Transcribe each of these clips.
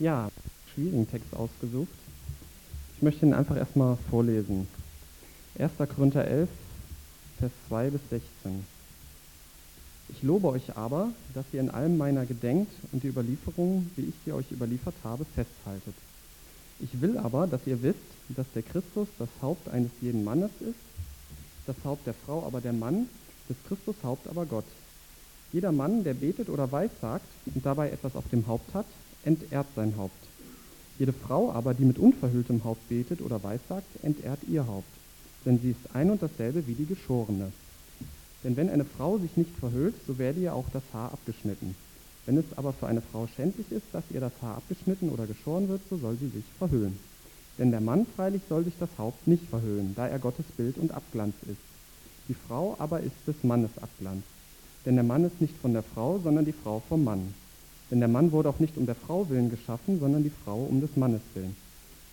ja, schwierigen Text ausgesucht. Ich möchte ihn einfach erstmal vorlesen. 1. Korinther 11, Vers 2 bis 16. Ich lobe euch aber, dass ihr in allem meiner gedenkt und die Überlieferung, wie ich sie euch überliefert habe, festhaltet. Ich will aber, dass ihr wisst, dass der Christus das Haupt eines jeden Mannes ist, das Haupt der Frau aber der Mann, des Christus Haupt aber Gott. Jeder Mann, der betet oder weissagt und dabei etwas auf dem Haupt hat, entehrt sein Haupt. Jede Frau aber, die mit unverhülltem Haupt betet oder weissagt, entehrt ihr Haupt, denn sie ist ein und dasselbe wie die Geschorene. Denn wenn eine Frau sich nicht verhüllt, so werde ihr auch das Haar abgeschnitten. Wenn es aber für eine Frau schändlich ist, dass ihr das Haar abgeschnitten oder geschoren wird, so soll sie sich verhüllen. Denn der Mann freilich soll sich das Haupt nicht verhüllen, da er Gottes Bild und Abglanz ist. Die Frau aber ist des Mannes Abglanz. Denn der Mann ist nicht von der Frau, sondern die Frau vom Mann. Denn der Mann wurde auch nicht um der Frau willen geschaffen, sondern die Frau um des Mannes willen.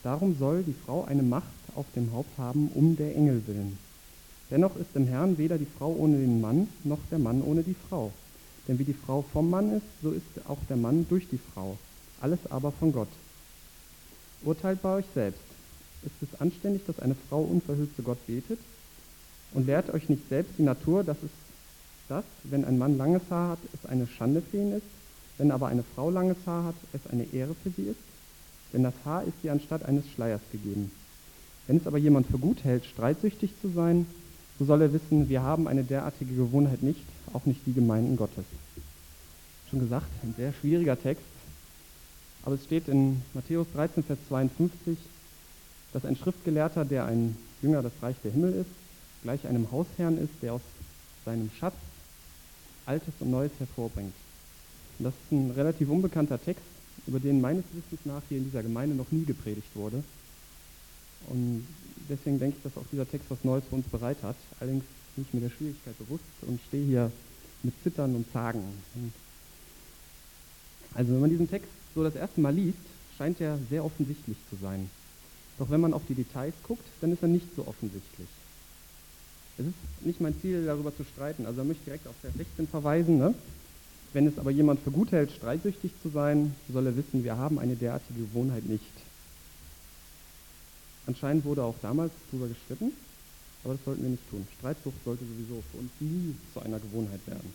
Darum soll die Frau eine Macht auf dem Haupt haben, um der Engel willen. Dennoch ist im Herrn weder die Frau ohne den Mann, noch der Mann ohne die Frau. Denn wie die Frau vom Mann ist, so ist auch der Mann durch die Frau. Alles aber von Gott. Urteilt bei euch selbst. Ist es anständig, dass eine Frau unverhüllt zu Gott betet? Und lehrt euch nicht selbst die Natur, dass es das, wenn ein Mann langes Haar hat, es eine Schande für ihn ist, wenn aber eine Frau langes Haar hat, es eine Ehre für sie ist? Denn das Haar ist ihr anstatt eines Schleiers gegeben. Wenn es aber jemand für gut hält, streitsüchtig zu sein, so soll er wissen, wir haben eine derartige Gewohnheit nicht, auch nicht die Gemeinden Gottes. Schon gesagt, ein sehr schwieriger Text, aber es steht in Matthäus 13, Vers 52, dass ein Schriftgelehrter, der ein Jünger des Reich der Himmel ist, gleich einem Hausherrn ist, der aus seinem Schatz Altes und Neues hervorbringt. Und das ist ein relativ unbekannter Text, über den meines Wissens nach hier in dieser Gemeinde noch nie gepredigt wurde. Und deswegen denke ich, dass auch dieser Text was Neues für uns bereit hat. Allerdings bin ich mir der Schwierigkeit bewusst und stehe hier mit Zittern und Zagen. Also wenn man diesen Text so das erste Mal liest, scheint er sehr offensichtlich zu sein. Doch wenn man auf die Details guckt, dann ist er nicht so offensichtlich. Es ist nicht mein Ziel, darüber zu streiten. Also da möchte ich direkt auf Vers 16 verweisen. Ne? Wenn es aber jemand für gut hält, streitsüchtig zu sein, soll er wissen, wir haben eine derartige Gewohnheit nicht. Anscheinend wurde auch damals darüber gestritten, aber das sollten wir nicht tun. Streitsucht sollte sowieso für uns nie zu einer Gewohnheit werden.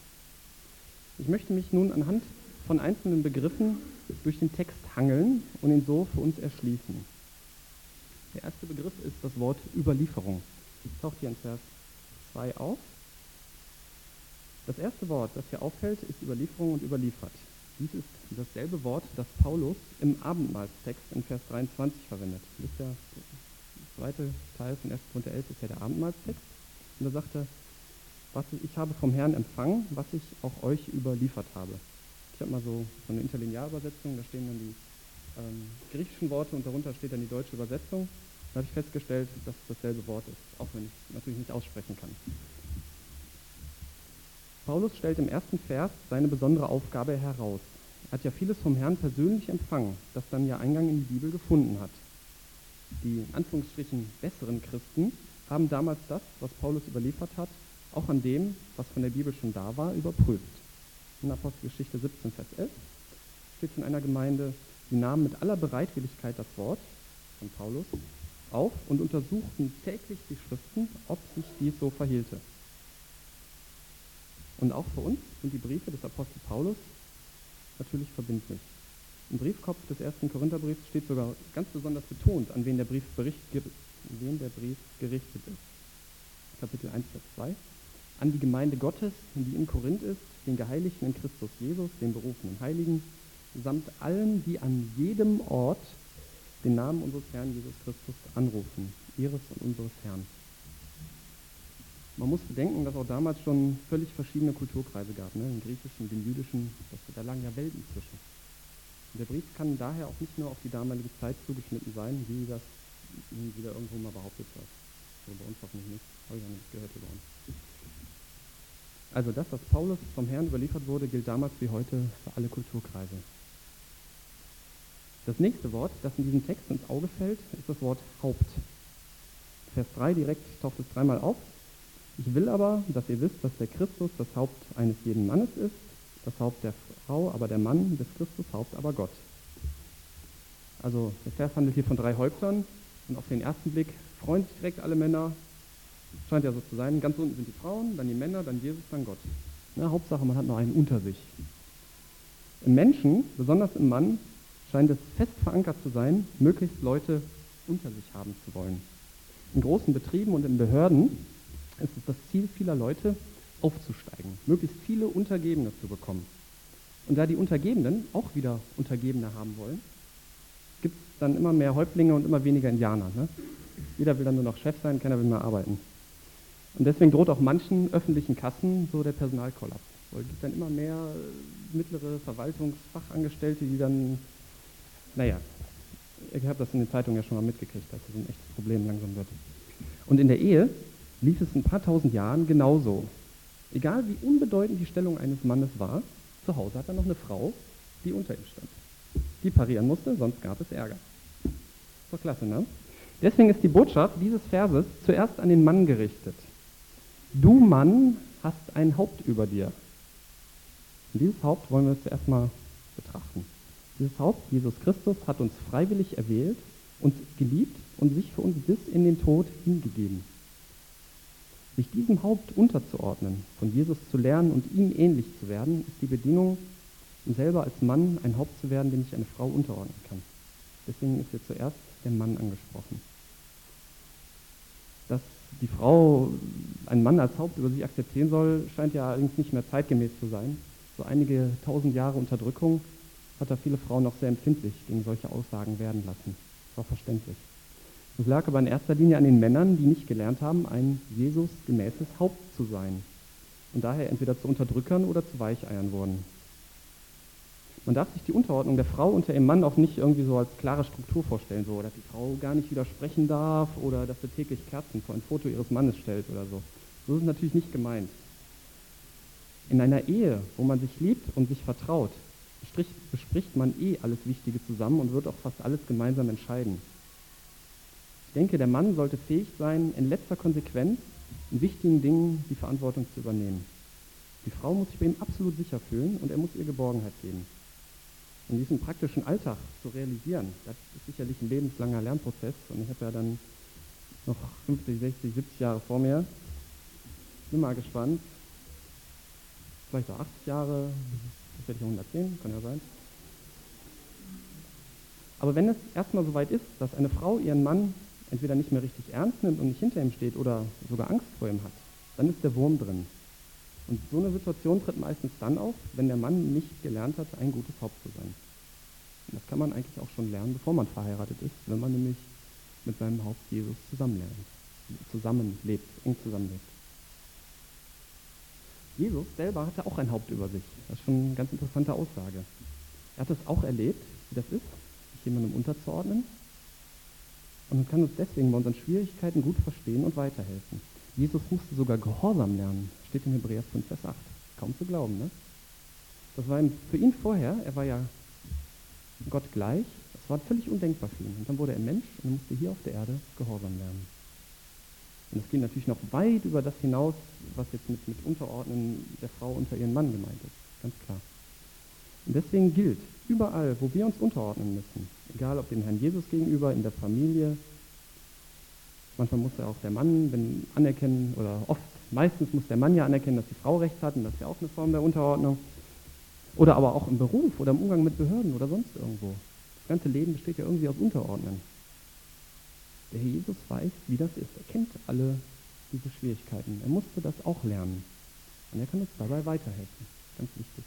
Ich möchte mich nun anhand von einzelnen Begriffen durch den Text hangeln und ihn so für uns erschließen. Der erste Begriff ist das Wort Überlieferung. Das taucht hier in Vers 2 auf. Das erste Wort, das hier auffällt, ist Überlieferung und überliefert. Dies ist dasselbe Wort, das Paulus im Abendmahlstext in Vers 23 verwendet. Das ist der zweite Teil von 1. Korinther 11 ist ja der Abendmahlstext. Und da sagt er, was ich habe vom Herrn empfangen, was ich auch euch überliefert habe. Ich habe mal so, so eine Interlinearübersetzung, da stehen dann die ähm, griechischen Worte und darunter steht dann die deutsche Übersetzung. Da habe ich festgestellt, dass es dasselbe Wort ist, auch wenn ich es natürlich nicht aussprechen kann. Paulus stellt im ersten Vers seine besondere Aufgabe heraus. Er hat ja vieles vom Herrn persönlich empfangen, das dann ja Eingang in die Bibel gefunden hat. Die in Anführungsstrichen besseren Christen haben damals das, was Paulus überliefert hat, auch an dem, was von der Bibel schon da war, überprüft. In Apostelgeschichte 17, Vers 11 steht von einer Gemeinde, sie nahmen mit aller Bereitwilligkeit das Wort von Paulus auf und untersuchten täglich die Schriften, ob sich dies so verhielte. Und auch für uns sind die Briefe des Apostel Paulus natürlich verbindlich. Im Briefkopf des ersten Korintherbriefs steht sogar ganz besonders betont, an wen der Brief, bericht, wen der Brief gerichtet ist. Kapitel 1, Vers 2. An die Gemeinde Gottes, die in Korinth ist, den Geheiligten in Christus Jesus, den berufenen Heiligen, samt allen, die an jedem Ort den Namen unseres Herrn Jesus Christus anrufen, ihres und unseres Herrn. Man muss bedenken, dass auch damals schon völlig verschiedene Kulturkreise gab, ne? den griechischen, den jüdischen, das, da lagen ja Welten zwischen. Und der Brief kann daher auch nicht nur auf die damalige Zeit zugeschnitten sein, wie das wieder irgendwo mal behauptet wird. So bei uns hoffentlich nicht, habe ich ja nicht gehört über uns. Also das, was Paulus vom Herrn überliefert wurde, gilt damals wie heute für alle Kulturkreise. Das nächste Wort, das in diesem Text ins Auge fällt, ist das Wort Haupt. Vers 3 direkt taucht es dreimal auf. Ich will aber, dass ihr wisst, dass der Christus das Haupt eines jeden Mannes ist, das Haupt der Frau, aber der Mann des Christus Haupt, aber Gott. Also der Vers handelt hier von drei Häuptern und auf den ersten Blick freuen sich direkt alle Männer. Scheint ja so zu sein. Ganz unten sind die Frauen, dann die Männer, dann Jesus, dann Gott. Na, Hauptsache, man hat noch einen unter sich. Im Menschen, besonders im Mann, scheint es fest verankert zu sein, möglichst Leute unter sich haben zu wollen. In großen Betrieben und in Behörden ist es das Ziel vieler Leute, aufzusteigen, möglichst viele Untergebene zu bekommen. Und da die Untergebenen auch wieder Untergebene haben wollen, gibt es dann immer mehr Häuptlinge und immer weniger Indianer. Ne? Jeder will dann nur noch Chef sein, keiner will mehr arbeiten. Und deswegen droht auch manchen öffentlichen Kassen so der Personalkollaps. Weil es gibt dann immer mehr mittlere Verwaltungsfachangestellte, die dann, naja, ich habe das in den Zeitungen ja schon mal mitgekriegt, dass das ein echtes Problem langsam wird. Und in der Ehe lief es ein paar tausend Jahren genauso. Egal wie unbedeutend die Stellung eines Mannes war, zu Hause hat er noch eine Frau, die unter ihm stand. Die parieren musste, sonst gab es Ärger. So klasse, ne? Deswegen ist die Botschaft dieses Verses zuerst an den Mann gerichtet. Du Mann hast ein Haupt über dir. Und dieses Haupt wollen wir zuerst mal betrachten. Dieses Haupt, Jesus Christus, hat uns freiwillig erwählt, uns geliebt und sich für uns bis in den Tod hingegeben. Sich diesem Haupt unterzuordnen, von Jesus zu lernen und ihm ähnlich zu werden, ist die Bedingung, um selber als Mann ein Haupt zu werden, dem sich eine Frau unterordnen kann. Deswegen ist hier zuerst der Mann angesprochen. Dass die Frau einen Mann als Haupt über sich akzeptieren soll, scheint ja allerdings nicht mehr zeitgemäß zu sein. So einige tausend Jahre Unterdrückung hat da viele Frauen noch sehr empfindlich gegen solche Aussagen werden lassen. Das war verständlich. Es lag aber in erster Linie an den Männern, die nicht gelernt haben, ein Jesus gemäßes Haupt zu sein und daher entweder zu Unterdrückern oder zu Weicheiern wurden. Man darf sich die Unterordnung der Frau unter ihrem Mann auch nicht irgendwie so als klare Struktur vorstellen, so, dass die Frau gar nicht widersprechen darf oder dass sie täglich Kerzen vor ein Foto ihres Mannes stellt oder so. So ist es natürlich nicht gemeint. In einer Ehe, wo man sich liebt und sich vertraut, bespricht man eh alles Wichtige zusammen und wird auch fast alles gemeinsam entscheiden. Ich denke, der Mann sollte fähig sein, in letzter Konsequenz in wichtigen Dingen die Verantwortung zu übernehmen. Die Frau muss sich bei ihm absolut sicher fühlen und er muss ihr Geborgenheit geben. In diesem praktischen Alltag zu realisieren, das ist sicherlich ein lebenslanger Lernprozess und ich habe ja dann noch 50, 60, 70 Jahre vor mir. Bin mal gespannt. Vielleicht auch 80 Jahre, das werde ich 110, kann ja sein. Aber wenn es erstmal so weit ist, dass eine Frau ihren Mann entweder nicht mehr richtig ernst nimmt und nicht hinter ihm steht oder sogar Angst vor ihm hat, dann ist der Wurm drin. Und so eine Situation tritt meistens dann auf, wenn der Mann nicht gelernt hat, ein gutes Haupt zu sein. Und das kann man eigentlich auch schon lernen, bevor man verheiratet ist, wenn man nämlich mit seinem Haupt Jesus zusammenlernt, zusammenlebt, eng zusammenlebt. Jesus selber hatte auch ein Haupt über sich. Das ist schon eine ganz interessante Aussage. Er hat es auch erlebt, wie das ist, sich jemandem unterzuordnen, und kann uns deswegen bei unseren Schwierigkeiten gut verstehen und weiterhelfen. Jesus musste sogar Gehorsam lernen, steht in Hebräer 5, Vers 8. Kaum zu glauben, ne? Das war für ihn vorher, er war ja Gott gleich, das war völlig undenkbar für ihn. Und dann wurde er Mensch und musste hier auf der Erde Gehorsam lernen. Und das geht natürlich noch weit über das hinaus, was jetzt mit, mit Unterordnen der Frau unter ihren Mann gemeint ist. Ganz klar. Und deswegen gilt, überall, wo wir uns unterordnen müssen, egal ob dem Herrn Jesus gegenüber, in der Familie, manchmal muss ja auch der Mann wenn, anerkennen, oder oft, meistens muss der Mann ja anerkennen, dass die Frau Recht hat, und das ist ja auch eine Form der Unterordnung. Oder aber auch im Beruf oder im Umgang mit Behörden oder sonst irgendwo. Das ganze Leben besteht ja irgendwie aus Unterordnen. Der Herr Jesus weiß, wie das ist. Er kennt alle diese Schwierigkeiten. Er musste das auch lernen. Und er kann uns dabei weiterhelfen. Ganz wichtig.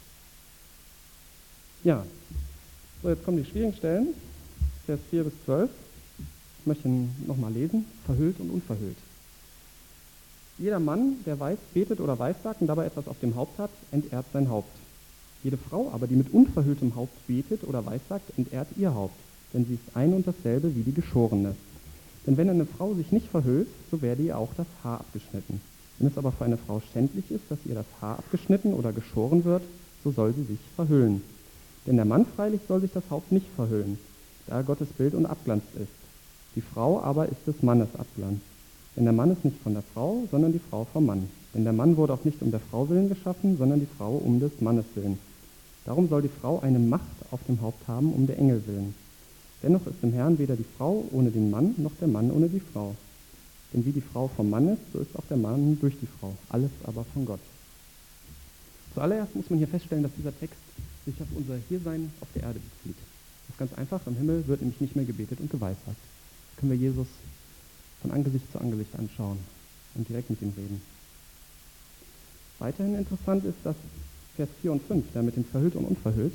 Ja, so jetzt kommen die schwierigen Stellen, Vers 4 bis 12. Ich möchte ihn nochmal lesen, verhüllt und unverhüllt. Jeder Mann, der weiß, betet oder weissagt und dabei etwas auf dem Haupt hat, entehrt sein Haupt. Jede Frau aber, die mit unverhülltem Haupt betet oder weissagt, entehrt ihr Haupt, denn sie ist ein und dasselbe wie die Geschorene. Denn wenn eine Frau sich nicht verhüllt, so werde ihr auch das Haar abgeschnitten. Wenn es aber für eine Frau schändlich ist, dass ihr das Haar abgeschnitten oder geschoren wird, so soll sie sich verhüllen. Denn der Mann freilich soll sich das Haupt nicht verhüllen, da er Gottes Bild und Abglanz ist. Die Frau aber ist des Mannes Abglanz. Denn der Mann ist nicht von der Frau, sondern die Frau vom Mann. Denn der Mann wurde auch nicht um der Frau willen geschaffen, sondern die Frau um des Mannes willen. Darum soll die Frau eine Macht auf dem Haupt haben, um der Engel willen. Dennoch ist im Herrn weder die Frau ohne den Mann noch der Mann ohne die Frau. Denn wie die Frau vom Mann ist, so ist auch der Mann durch die Frau. Alles aber von Gott. Zuallererst muss man hier feststellen, dass dieser Text sich auf unser Hiersein auf der Erde bezieht. Das ist ganz einfach. Im Himmel wird nämlich nicht mehr gebetet und geweissagt. Können wir Jesus von Angesicht zu Angesicht anschauen und direkt mit ihm reden. Weiterhin interessant ist, dass Vers 4 und 5, da mit dem verhüllt und unverhüllt,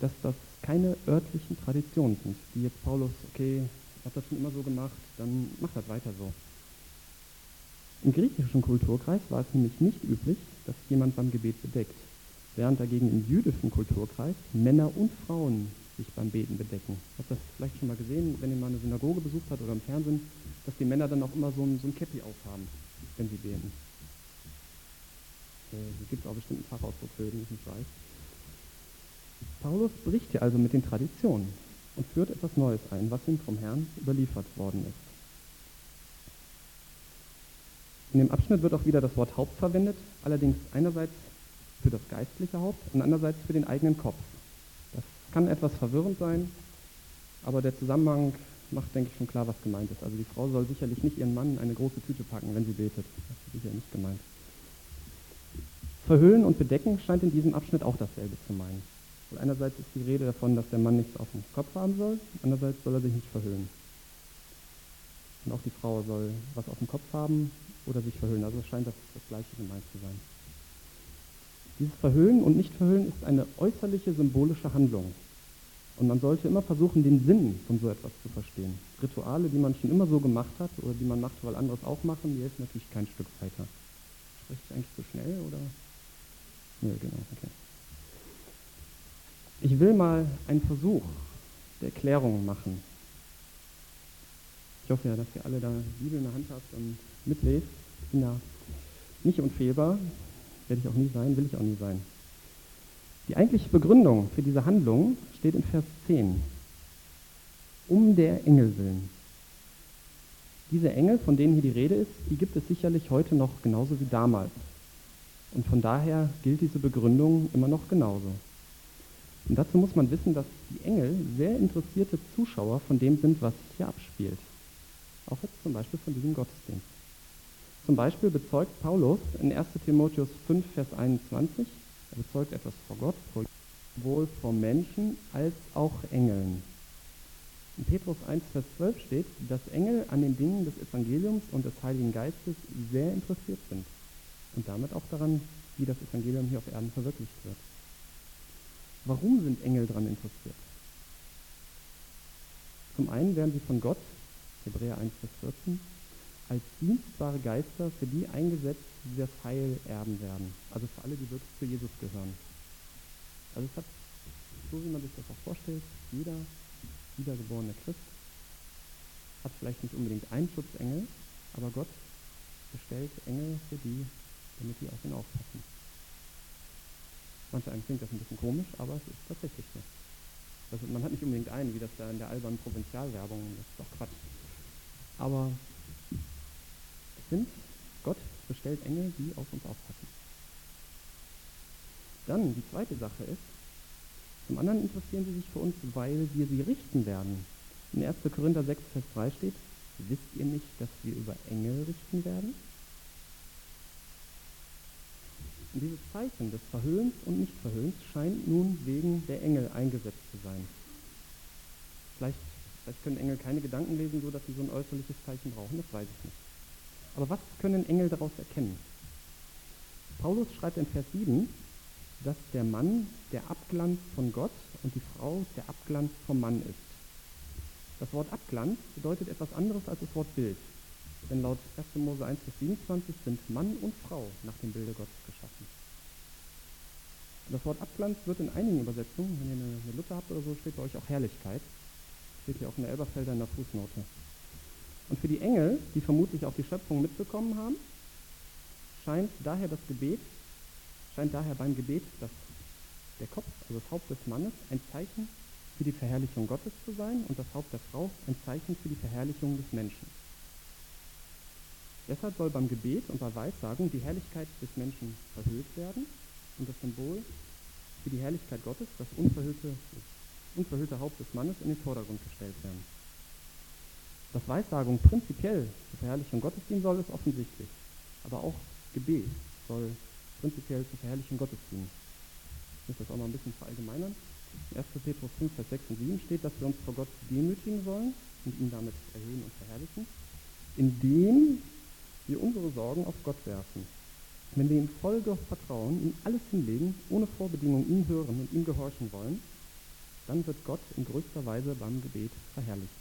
dass das keine örtlichen Traditionen sind, die jetzt Paulus, okay, habe das schon immer so gemacht, dann mach das weiter so. Im griechischen Kulturkreis war es nämlich nicht üblich, dass jemand beim Gebet bedeckt, während dagegen im jüdischen Kulturkreis Männer und Frauen sich beim Beten bedecken. Ich habe das vielleicht schon mal gesehen, wenn ihr mal eine Synagoge besucht habt oder im Fernsehen, dass die Männer dann auch immer so ein, so ein Käppi aufhaben, wenn sie beten. Äh, gibt es auch bestimmt einen Fachausdruck für, den ich nicht weiß. Paulus bricht hier also mit den Traditionen und führt etwas Neues ein, was ihm vom Herrn überliefert worden ist. In dem Abschnitt wird auch wieder das Wort Haupt verwendet, allerdings einerseits für das geistliche Haupt und andererseits für den eigenen Kopf. Das kann etwas verwirrend sein, aber der Zusammenhang macht, denke ich, schon klar, was gemeint ist. Also die Frau soll sicherlich nicht ihren Mann in eine große Tüte packen, wenn sie betet. Das ist sicher nicht gemeint. Verhüllen und bedecken scheint in diesem Abschnitt auch dasselbe zu meinen. Und einerseits ist die Rede davon, dass der Mann nichts auf dem Kopf haben soll, andererseits soll er sich nicht verhüllen. Und auch die Frau soll was auf dem Kopf haben oder sich verhüllen. Also scheint das das Gleiche gemeint zu sein. Dieses Verhüllen und Nichtverhüllen ist eine äußerliche symbolische Handlung. Und man sollte immer versuchen, den Sinn von so etwas zu verstehen. Rituale, die man schon immer so gemacht hat oder die man macht, weil andere es auch machen, die helfen natürlich kein Stück weiter. Spreche ich eigentlich zu schnell oder? Ja, genau, okay. Ich will mal einen Versuch der Erklärung machen. Ich hoffe ja, dass ihr alle da Bibel in der Hand habt und mitlest. Ich bin ja nicht unfehlbar, werde ich auch nie sein, will ich auch nie sein. Die eigentliche Begründung für diese Handlung steht in Vers 10. Um der Engel willen. Diese Engel, von denen hier die Rede ist, die gibt es sicherlich heute noch genauso wie damals. Und von daher gilt diese Begründung immer noch genauso. Und dazu muss man wissen, dass die Engel sehr interessierte Zuschauer von dem sind, was sich hier abspielt. Auch jetzt zum Beispiel von diesem Gottesdienst. Zum Beispiel bezeugt Paulus in 1 Timotheus 5, Vers 21, er bezeugt etwas vor Gott, sowohl vor Menschen als auch Engeln. In Petrus 1, Vers 12 steht, dass Engel an den Dingen des Evangeliums und des Heiligen Geistes sehr interessiert sind und damit auch daran, wie das Evangelium hier auf Erden verwirklicht wird. Warum sind Engel daran interessiert? Zum einen werden sie von Gott, Hebräer 1, Vers 14, als dienstbare Geister für die eingesetzt, die das Heil erben werden. Also für alle, die wirklich zu Jesus gehören. Also es hat, so wie man sich das auch vorstellt, jeder wiedergeborene Christ hat vielleicht nicht unbedingt einen Schutzengel, aber Gott bestellt Engel für die, damit die auf ihn aufpassen. Manche einem klingt das ein bisschen komisch, aber es ist tatsächlich so. Also man hat nicht unbedingt einen, wie das da in der albernen Provinzialwerbung, das ist doch Quatsch. Aber sind, Gott bestellt Engel, die auf uns aufpassen. Dann, die zweite Sache ist, zum anderen interessieren sie sich für uns, weil wir sie richten werden. In 1. Korinther 6, Vers 3 steht, wisst ihr nicht, dass wir über Engel richten werden? Und dieses Zeichen des Verhöhens und Nichtverhöhens scheint nun wegen der Engel eingesetzt zu sein. Vielleicht, vielleicht können Engel keine Gedanken lesen, so dass sie so ein äußerliches Zeichen brauchen, das weiß ich nicht. Aber was können Engel daraus erkennen? Paulus schreibt in Vers 7, dass der Mann der Abglanz von Gott und die Frau der Abglanz vom Mann ist. Das Wort Abglanz bedeutet etwas anderes als das Wort Bild. Denn laut 1. Mose 1 bis 27 sind Mann und Frau nach dem Bilde Gottes geschaffen. Das Wort Abglanz wird in einigen Übersetzungen, wenn ihr eine, eine Luther habt oder so, steht bei euch auch Herrlichkeit. Steht hier auch in der Elberfelder in der Fußnote. Und für die Engel, die vermutlich auch die Schöpfung mitbekommen haben, scheint daher das Gebet, scheint daher beim Gebet dass der Kopf, also das Haupt des Mannes, ein Zeichen für die Verherrlichung Gottes zu sein und das Haupt der Frau ein Zeichen für die Verherrlichung des Menschen. Deshalb soll beim Gebet und bei Weissagung die Herrlichkeit des Menschen verhüllt werden und das Symbol für die Herrlichkeit Gottes, das Unverhüllte, unverhüllte Haupt des Mannes in den Vordergrund gestellt werden. Dass Weissagung prinzipiell zur Verherrlichung Gottes dienen soll, ist offensichtlich. Aber auch Gebet soll prinzipiell zur Verherrlichung Gottes dienen. Ich muss das auch mal ein bisschen verallgemeinern. In 1. Petrus 5, Vers 6 und 7 steht, dass wir uns vor Gott demütigen sollen und ihn damit erhöhen und verherrlichen, indem wir unsere Sorgen auf Gott werfen. Wenn wir ihm voll vertrauen, ihm alles hinlegen, ohne Vorbedingung ihn hören und ihm gehorchen wollen, dann wird Gott in größter Weise beim Gebet verherrlicht.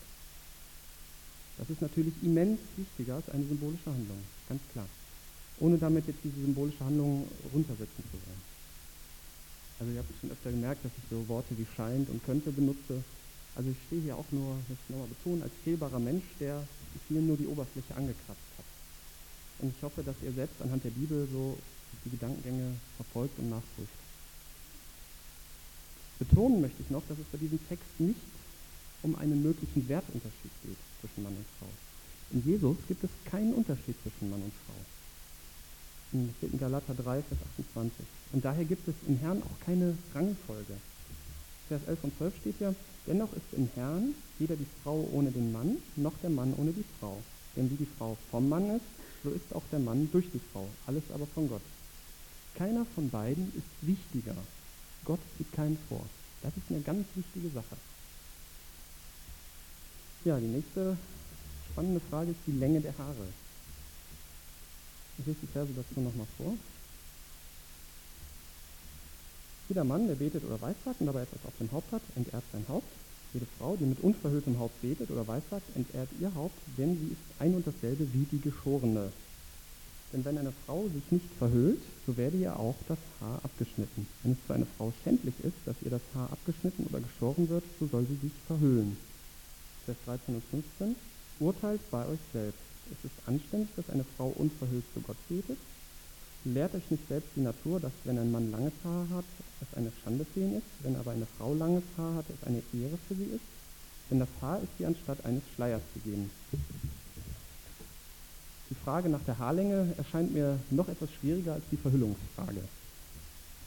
Das ist natürlich immens wichtiger als eine symbolische Handlung, ganz klar. Ohne damit jetzt diese symbolische Handlung runtersetzen zu wollen. Also ihr habt schon öfter gemerkt, dass ich so Worte wie scheint und könnte benutze. Also ich stehe hier auch nur, das nochmal betonen, als fehlbarer Mensch, der hier nur die Oberfläche angekratzt hat. Und ich hoffe, dass ihr selbst anhand der Bibel so die Gedankengänge verfolgt und nachprüft. Betonen möchte ich noch, dass es bei diesem Text nicht um einen möglichen Wertunterschied geht zwischen Mann und Frau. In Jesus gibt es keinen Unterschied zwischen Mann und Frau. Das steht in Galater 3, Vers 28. Und daher gibt es im Herrn auch keine Rangfolge. Vers 11 und 12 steht ja, dennoch ist im Herrn weder die Frau ohne den Mann, noch der Mann ohne die Frau. Denn wie die Frau vom Mann ist, so ist auch der Mann durch die Frau, alles aber von Gott. Keiner von beiden ist wichtiger. Gott zieht keinen vor. Das ist eine ganz wichtige Sache. Ja, die nächste spannende Frage ist die Länge der Haare. Ich lese die Verse dazu nochmal vor. Jeder Mann, der betet oder weissagt und dabei etwas auf dem Haupt hat, entehrt sein Haupt. Jede Frau, die mit unverhülltem Haupt betet oder weissagt, entehrt ihr Haupt, denn sie ist ein und dasselbe wie die Geschorene. Denn wenn eine Frau sich nicht verhüllt, so werde ihr auch das Haar abgeschnitten. Wenn es für eine Frau schändlich ist, dass ihr das Haar abgeschnitten oder geschoren wird, so soll sie sich verhüllen. Vers 13 und 15. Urteilt bei euch selbst. Es ist anständig, dass eine Frau unverhüllt zu Gott betet. Lehrt euch nicht selbst die Natur, dass wenn ein Mann langes Haar hat, es eine Schande für ihn ist, wenn aber eine Frau langes Haar hat, es eine Ehre für sie ist. Denn das Haar ist ihr anstatt eines Schleiers gegeben. Die Frage nach der Haarlänge erscheint mir noch etwas schwieriger als die Verhüllungsfrage.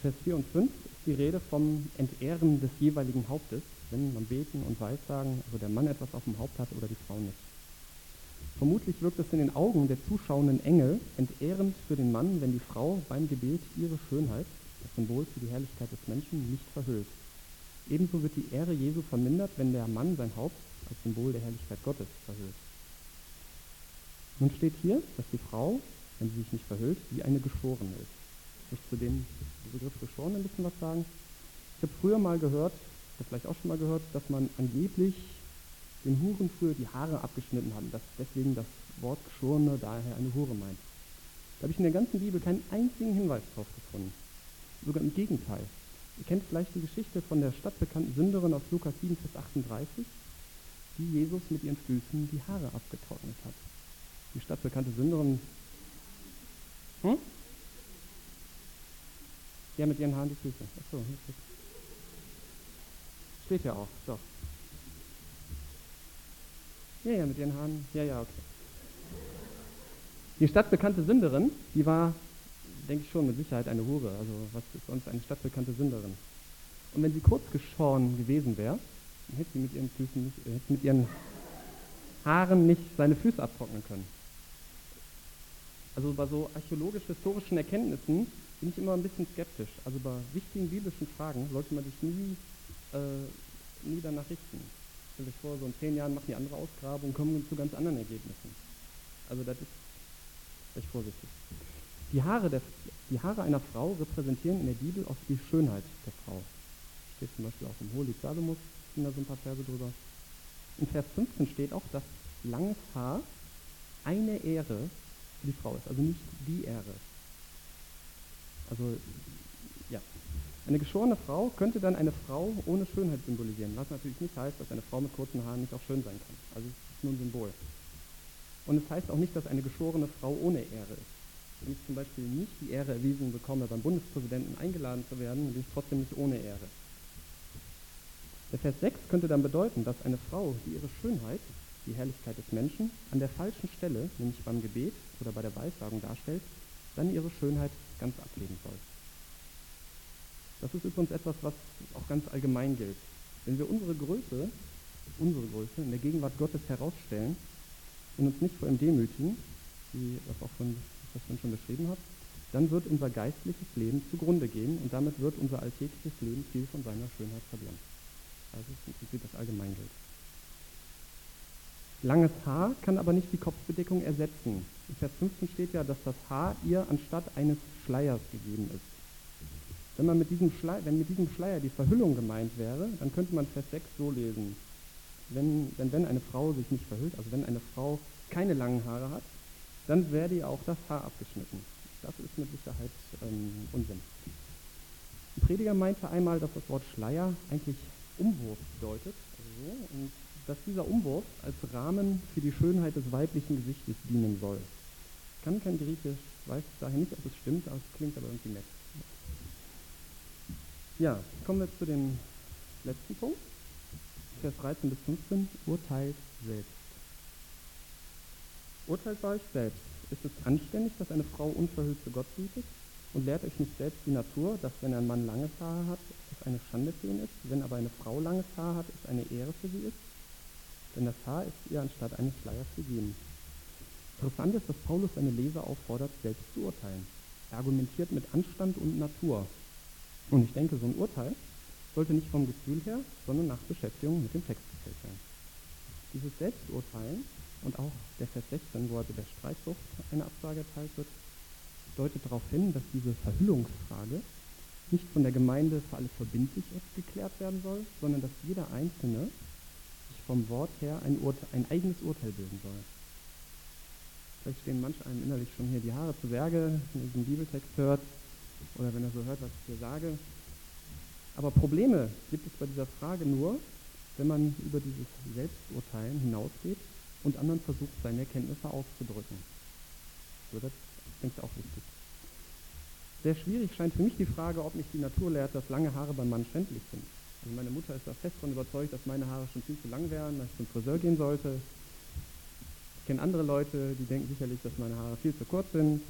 Vers 4 und 5 ist die Rede vom Entehren des jeweiligen Hauptes, wenn man beten und weissagen, also der Mann etwas auf dem Haupt hat oder die Frau nicht. Vermutlich wirkt es in den Augen der zuschauenden Engel entehrend für den Mann, wenn die Frau beim Gebet ihre Schönheit, das Symbol für die Herrlichkeit des Menschen, nicht verhüllt. Ebenso wird die Ehre Jesu vermindert, wenn der Mann sein Haupt als Symbol der Herrlichkeit Gottes verhüllt. Nun steht hier, dass die Frau, wenn sie sich nicht verhüllt, wie eine Geschorene ist. Ich zu dem Begriff Geschorene ein bisschen was sagen. Ich habe früher mal gehört, habe vielleicht auch schon mal gehört, dass man angeblich den Huren früher die Haare abgeschnitten haben, dass deswegen das Wort Geschorene daher eine Hure meint. Da habe ich in der ganzen Bibel keinen einzigen Hinweis drauf gefunden. Sogar im Gegenteil. Ihr kennt vielleicht die Geschichte von der stadtbekannten Sünderin aus Lukas 7, Vers 38, die Jesus mit ihren Füßen die Haare abgetrocknet hat. Die stadtbekannte Sünderin. Hm? Ja, mit ihren Haaren die Füße. Achso, steht ja auch, doch. Ja, ja, mit ihren Haaren. Ja, ja, okay. Die stadtbekannte Sünderin, die war, denke ich schon, mit Sicherheit eine Hure. Also, was ist sonst eine stadtbekannte Sünderin? Und wenn sie kurz geschoren gewesen wäre, dann hätte sie mit ihren Füßen nicht, äh, hätte mit ihren Haaren nicht seine Füße abtrocknen können. Also bei so archäologisch-historischen Erkenntnissen bin ich immer ein bisschen skeptisch. Also bei wichtigen biblischen Fragen sollte man sich nie, äh, nie danach richten. Stell euch vor, so in zehn Jahren machen die andere Ausgrabungen und kommen zu ganz anderen Ergebnissen. Also das ist recht vorsichtig. Die Haare, der, die Haare einer Frau repräsentieren in der Bibel auch die Schönheit der Frau. Steht zum Beispiel auch im Holy Salomos, sind da so ein paar Verse drüber. In Vers 15 steht auch, dass langes Haar eine Ehre für die Frau ist, also nicht die Ehre. Also, ja. Eine geschorene Frau könnte dann eine Frau ohne Schönheit symbolisieren, was natürlich nicht heißt, dass eine Frau mit kurzen Haaren nicht auch schön sein kann. Also es ist nur ein Symbol. Und es heißt auch nicht, dass eine geschorene Frau ohne Ehre ist. Wenn ich zum Beispiel nicht die Ehre erwiesen bekomme, beim Bundespräsidenten eingeladen zu werden, bin ich trotzdem nicht ohne Ehre. Der Vers 6 könnte dann bedeuten, dass eine Frau, die ihre Schönheit, die Herrlichkeit des Menschen, an der falschen Stelle, nämlich beim Gebet oder bei der Weissagung darstellt, dann ihre Schönheit ganz ablegen soll. Das ist übrigens etwas, was auch ganz allgemein gilt. Wenn wir unsere Größe, unsere Größe in der Gegenwart Gottes herausstellen und uns nicht vor ihm demütigen, wie das auch von, was ich schon beschrieben habe, dann wird unser geistliches Leben zugrunde gehen und damit wird unser alltägliches Leben viel von seiner Schönheit verlieren. Also ist im Prinzip das Allgemeinbild. Langes Haar kann aber nicht die Kopfbedeckung ersetzen. In Vers 15 steht ja, dass das Haar ihr anstatt eines Schleiers gegeben ist. Wenn, man mit diesem Schleier, wenn mit diesem Schleier die Verhüllung gemeint wäre, dann könnte man Vers 6 so lesen. Wenn, wenn, wenn eine Frau sich nicht verhüllt, also wenn eine Frau keine langen Haare hat, dann werde ihr auch das Haar abgeschnitten. Das ist mit Sicherheit ähm, Unsinn. Ein Prediger meinte einmal, dass das Wort Schleier eigentlich Umwurf bedeutet. Also so, und dass dieser Umwurf als Rahmen für die Schönheit des weiblichen Gesichtes dienen soll. Ich kann kein Griechisch, weiß daher nicht, ob es stimmt, aber es klingt aber irgendwie nett. Ja, kommen wir zu dem letzten Punkt. Vers 13 bis 15, urteilt selbst. Urteilt bei euch selbst. Ist es anständig, dass eine Frau unverhüllt zu Gott bietet? Und lehrt euch nicht selbst die Natur, dass wenn ein Mann langes Haar hat, es eine Schande für ihn ist, wenn aber eine Frau langes Haar hat, es eine Ehre für sie ist? denn das Haar ist ihr anstatt eines Schleiers gegeben. Interessant ist, dass Paulus seine Leser auffordert, selbst zu urteilen. Er argumentiert mit Anstand und Natur. Und ich denke, so ein Urteil sollte nicht vom Gefühl her, sondern nach Beschäftigung mit dem Text gefällt werden. Dieses Selbsturteilen und auch der Vers 16, wo also der Streitsucht eine Absage erteilt wird, deutet darauf hin, dass diese Verhüllungsfrage nicht von der Gemeinde für alle verbindlich geklärt werden soll, sondern dass jeder Einzelne vom Wort her ein, Urte ein eigenes Urteil bilden soll. Vielleicht stehen manch einem innerlich schon hier die Haare zu Berge, wenn er diesen Bibeltext hört oder wenn er so hört, was ich hier sage. Aber Probleme gibt es bei dieser Frage nur, wenn man über dieses Selbsturteilen hinausgeht und anderen versucht, seine Erkenntnisse auszudrücken. So, das denke ich auch wichtig. Sehr schwierig scheint für mich die Frage, ob nicht die Natur lehrt, dass lange Haare beim Mann schändlich sind. Also meine Mutter ist da fest davon überzeugt, dass meine Haare schon viel zu lang wären, dass ich zum Friseur gehen sollte. Ich kenne andere Leute, die denken sicherlich, dass meine Haare viel zu kurz sind.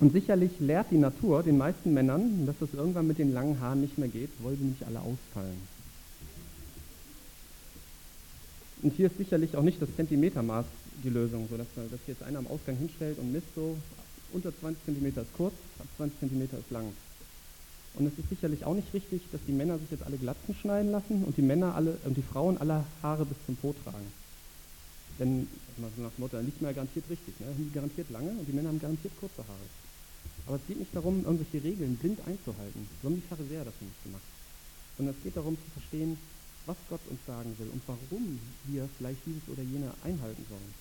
Und sicherlich lehrt die Natur den meisten Männern, dass es irgendwann mit den langen Haaren nicht mehr geht, weil sie nicht alle ausfallen. Und hier ist sicherlich auch nicht das Zentimetermaß die Lösung, sodass dass jetzt einer am Ausgang hinstellt und misst so, unter 20 cm ist kurz, ab 20 cm ist lang. Und es ist sicherlich auch nicht richtig, dass die Männer sich jetzt alle Glatzen schneiden lassen und die Männer alle und die Frauen alle Haare bis zum Po tragen. Denn nach dem Motto, nicht mehr garantiert richtig, ne? die garantiert lange und die Männer haben garantiert kurze Haare. Aber es geht nicht darum, irgendwelche Regeln blind einzuhalten. So haben die Pharisäer das nicht gemacht. Sondern es geht darum zu verstehen, was Gott uns sagen will und warum wir vielleicht dieses oder jene einhalten sollen.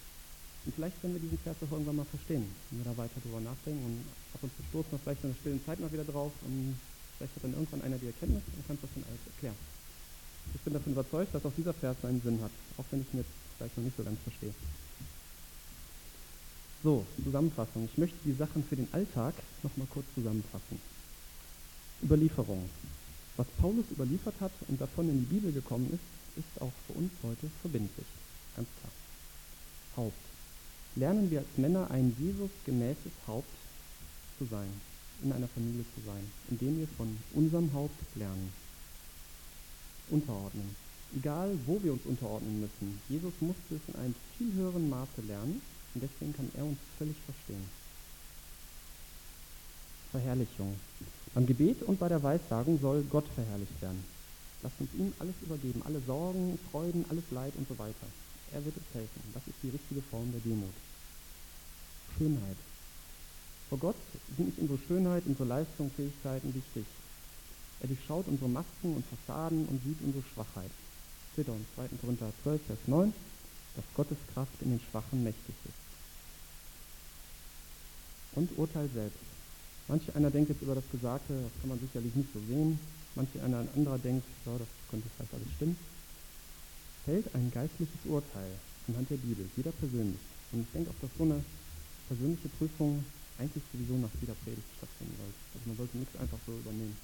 Und vielleicht können wir diesen Vers auch irgendwann mal verstehen, wenn wir da weiter drüber nachdenken und ab und zu stoßen wir vielleicht in der stillen Zeit mal wieder drauf und Vielleicht hat dann irgendwann einer die Erkenntnis und kann das dann alles erklären. Ich bin davon überzeugt, dass auch dieser Vers seinen Sinn hat, auch wenn ich ihn jetzt vielleicht noch nicht so ganz verstehe. So, Zusammenfassung. Ich möchte die Sachen für den Alltag nochmal kurz zusammenfassen. Überlieferung. Was Paulus überliefert hat und davon in die Bibel gekommen ist, ist auch für uns heute verbindlich. Ganz klar. Haupt. Lernen wir als Männer ein Jesus gemäßes Haupt zu sein in einer Familie zu sein, indem wir von unserem Haupt lernen. Unterordnen. Egal, wo wir uns unterordnen müssen, Jesus musste es in einem viel höheren Maße lernen und deswegen kann er uns völlig verstehen. Verherrlichung. Beim Gebet und bei der Weissagung soll Gott verherrlicht werden. Lasst uns ihm alles übergeben, alle Sorgen, Freuden, alles Leid und so weiter. Er wird uns helfen. Das ist die richtige Form der Demut. Schönheit. Vor Gott sind nicht unsere Schönheit, unsere Leistung, Fähigkeiten wichtig. Er durchschaut unsere Masken und Fassaden und sieht unsere Schwachheit. Steht auch im 2. Korinther 12, Vers 9, dass Gottes Kraft in den Schwachen mächtig ist. Und Urteil selbst. Manch einer denkt jetzt über das Gesagte, das kann man sicherlich nicht so sehen. Manch einer ein anderer denkt, ja, das könnte vielleicht alles stimmen. Fällt ein geistliches Urteil anhand der Bibel, jeder persönlich. Und ich denke auch, dass so eine persönliche Prüfung eigentlich sowieso nach jeder Predigt stattfinden sollte. Also man sollte nichts einfach so übernehmen.